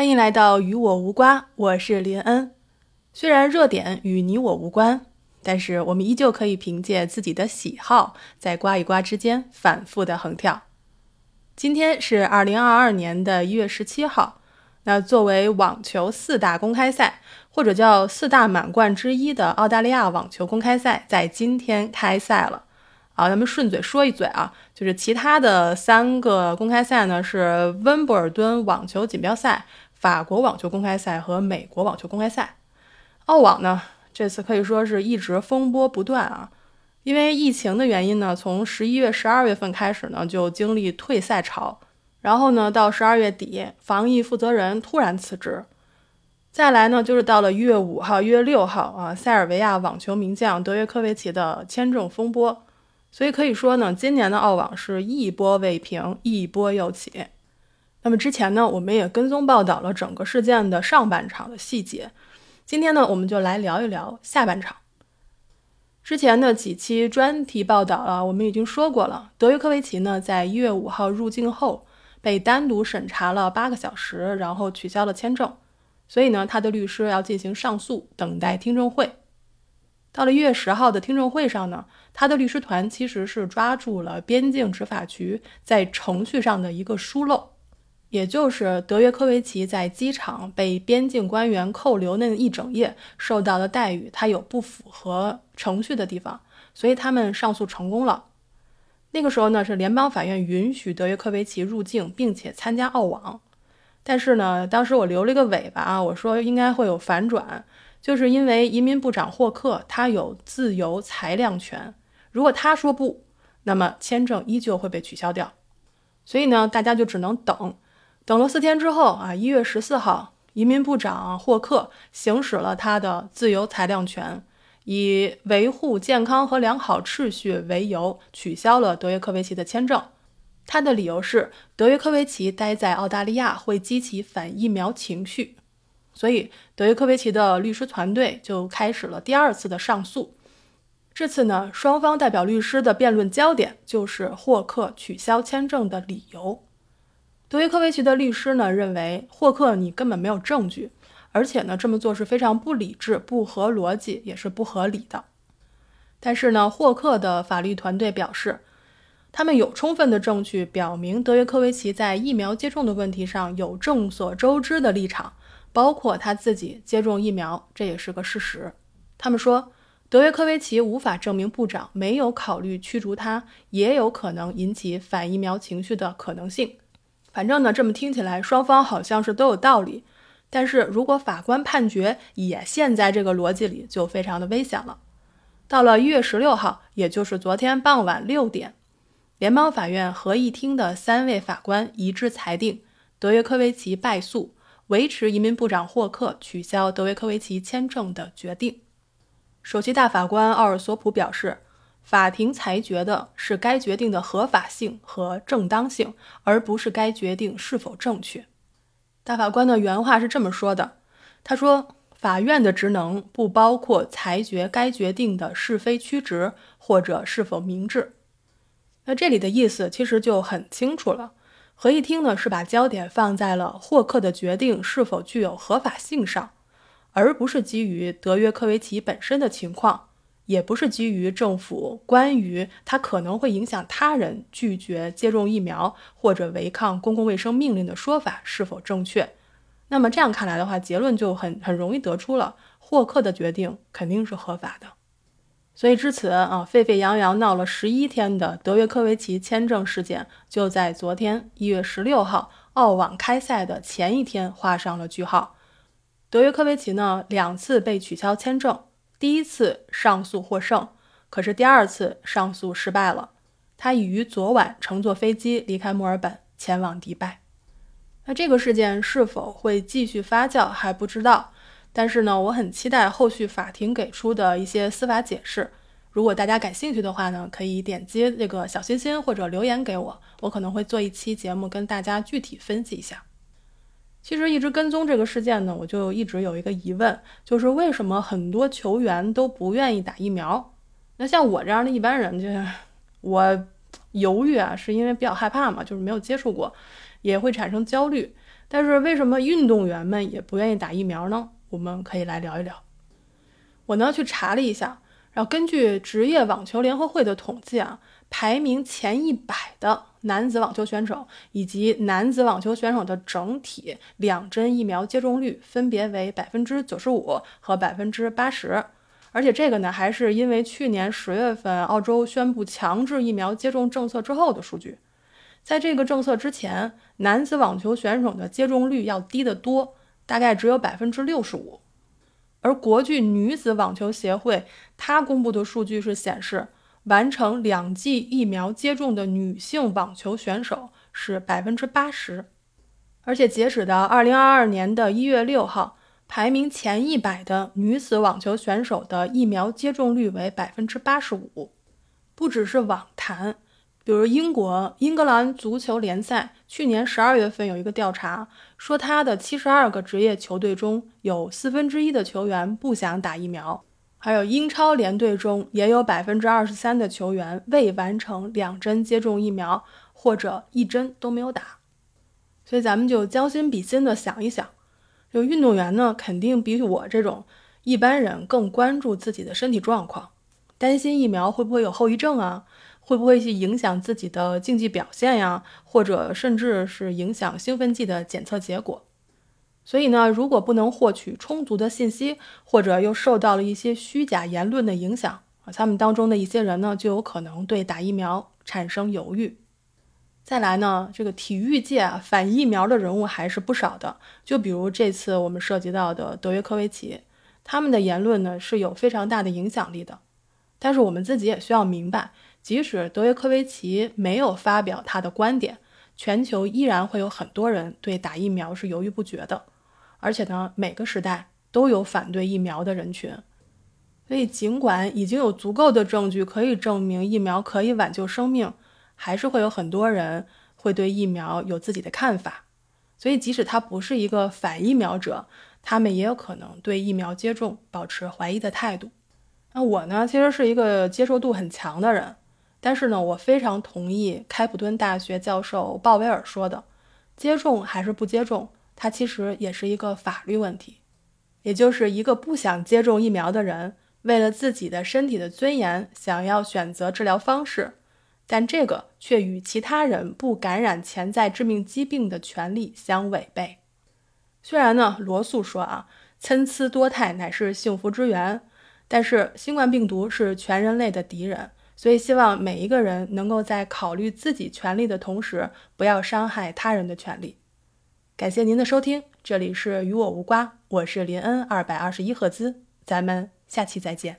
欢迎来到与我无瓜，我是林恩。虽然热点与你我无关，但是我们依旧可以凭借自己的喜好，在瓜与瓜之间反复的横跳。今天是二零二二年的一月十七号，那作为网球四大公开赛，或者叫四大满贯之一的澳大利亚网球公开赛，在今天开赛了。啊，咱们顺嘴说一嘴啊，就是其他的三个公开赛呢，是温布尔敦网球锦标赛、法国网球公开赛和美国网球公开赛。澳网呢，这次可以说是一直风波不断啊，因为疫情的原因呢，从十一月、十二月份开始呢，就经历退赛潮，然后呢，到十二月底，防疫负责人突然辞职，再来呢，就是到了一月五号、一月六号啊，塞尔维亚网球名将德约科维奇的签证风波。所以可以说呢，今年的澳网是一波未平，一波又起。那么之前呢，我们也跟踪报道了整个事件的上半场的细节。今天呢，我们就来聊一聊下半场。之前的几期专题报道啊，我们已经说过了，德约科维奇呢，在一月五号入境后被单独审查了八个小时，然后取消了签证。所以呢，他的律师要进行上诉，等待听证会。到了一月十号的听证会上呢。他的律师团其实是抓住了边境执法局在程序上的一个疏漏，也就是德约科维奇在机场被边境官员扣留那一整夜受到的待遇，他有不符合程序的地方，所以他们上诉成功了。那个时候呢，是联邦法院允许德约科维奇入境并且参加澳网，但是呢，当时我留了一个尾巴啊，我说应该会有反转，就是因为移民部长霍克他有自由裁量权。如果他说不，那么签证依旧会被取消掉。所以呢，大家就只能等。等了四天之后啊，一月十四号，移民部长霍克行使了他的自由裁量权，以维护健康和良好秩序为由，取消了德约科维奇的签证。他的理由是，德约科维奇待在澳大利亚会激起反疫苗情绪。所以，德约科维奇的律师团队就开始了第二次的上诉。这次呢，双方代表律师的辩论焦点就是霍克取消签证的理由。德约科维奇的律师呢认为，霍克你根本没有证据，而且呢这么做是非常不理智、不合逻辑，也是不合理的。但是呢，霍克的法律团队表示，他们有充分的证据表明德约科维奇在疫苗接种的问题上有众所周知的立场，包括他自己接种疫苗，这也是个事实。他们说。德约科维奇无法证明部长没有考虑驱逐他，也有可能引起反疫苗情绪的可能性。反正呢，这么听起来，双方好像是都有道理。但是如果法官判决也陷在这个逻辑里，就非常的危险了。到了一月十六号，也就是昨天傍晚六点，联邦法院合议厅的三位法官一致裁定，德约科维奇败诉，维持移民部长霍克取消德约科维奇签证的决定。首席大法官奥尔索普表示，法庭裁决的是该决定的合法性和正当性，而不是该决定是否正确。大法官的原话是这么说的：“他说，法院的职能不包括裁决该决定的是非曲直或者是否明智。”那这里的意思其实就很清楚了。合议厅呢是把焦点放在了霍克的决定是否具有合法性上。而不是基于德约科维奇本身的情况，也不是基于政府关于他可能会影响他人拒绝接种疫苗或者违抗公共卫生命令的说法是否正确。那么这样看来的话，结论就很很容易得出了，霍克的决定肯定是合法的。所以至此啊，沸沸扬扬闹了十一天的德约科维奇签证事件，就在昨天一月十六号澳网开赛的前一天画上了句号。德约科维奇呢，两次被取消签证，第一次上诉获胜，可是第二次上诉失败了。他已于昨晚乘坐飞机离开墨尔本，前往迪拜。那这个事件是否会继续发酵还不知道，但是呢，我很期待后续法庭给出的一些司法解释。如果大家感兴趣的话呢，可以点击这个小心心或者留言给我，我可能会做一期节目跟大家具体分析一下。其实一直跟踪这个事件呢，我就一直有一个疑问，就是为什么很多球员都不愿意打疫苗？那像我这样的一般人，就是我犹豫啊，是因为比较害怕嘛，就是没有接触过，也会产生焦虑。但是为什么运动员们也不愿意打疫苗呢？我们可以来聊一聊。我呢去查了一下，然后根据职业网球联合会的统计啊，排名前一百的男子网球选手以及男子网球选手的整体两针疫苗接种率分别为百分之九十五和百分之八十。而且这个呢，还是因为去年十月份澳洲宣布强制疫苗接种政策之后的数据。在这个政策之前，男子网球选手的接种率要低得多，大概只有百分之六十五。而国际女子网球协会它公布的数据是显示，完成两剂疫苗接种的女性网球选手是百分之八十。而且截止到二零二二年的一月六号。排名前一百的女子网球选手的疫苗接种率为百分之八十五。不只是网坛，比如英国英格兰足球联赛去年十二月份有一个调查，说他的七十二个职业球队中有四分之一的球员不想打疫苗。还有英超联队中也有百分之二十三的球员未完成两针接种疫苗，或者一针都没有打。所以咱们就将心比心的想一想。就运动员呢，肯定比我这种一般人更关注自己的身体状况，担心疫苗会不会有后遗症啊，会不会去影响自己的竞技表现呀，或者甚至是影响兴奋剂的检测结果。所以呢，如果不能获取充足的信息，或者又受到了一些虚假言论的影响啊，他们当中的一些人呢，就有可能对打疫苗产生犹豫。再来呢，这个体育界啊，反疫苗的人物还是不少的。就比如这次我们涉及到的德约科维奇，他们的言论呢是有非常大的影响力的。但是我们自己也需要明白，即使德约科维奇没有发表他的观点，全球依然会有很多人对打疫苗是犹豫不决的。而且呢，每个时代都有反对疫苗的人群。所以，尽管已经有足够的证据可以证明疫苗可以挽救生命。还是会有很多人会对疫苗有自己的看法，所以即使他不是一个反疫苗者，他们也有可能对疫苗接种保持怀疑的态度。那我呢，其实是一个接受度很强的人，但是呢，我非常同意开普敦大学教授鲍威尔说的，接种还是不接种，它其实也是一个法律问题，也就是一个不想接种疫苗的人，为了自己的身体的尊严，想要选择治疗方式。但这个却与其他人不感染潜在致命疾病的权利相违背。虽然呢，罗素说啊，参差多态乃是幸福之源，但是新冠病毒是全人类的敌人，所以希望每一个人能够在考虑自己权利的同时，不要伤害他人的权利。感谢您的收听，这里是与我无关，我是林恩二百二十一赫兹，咱们下期再见。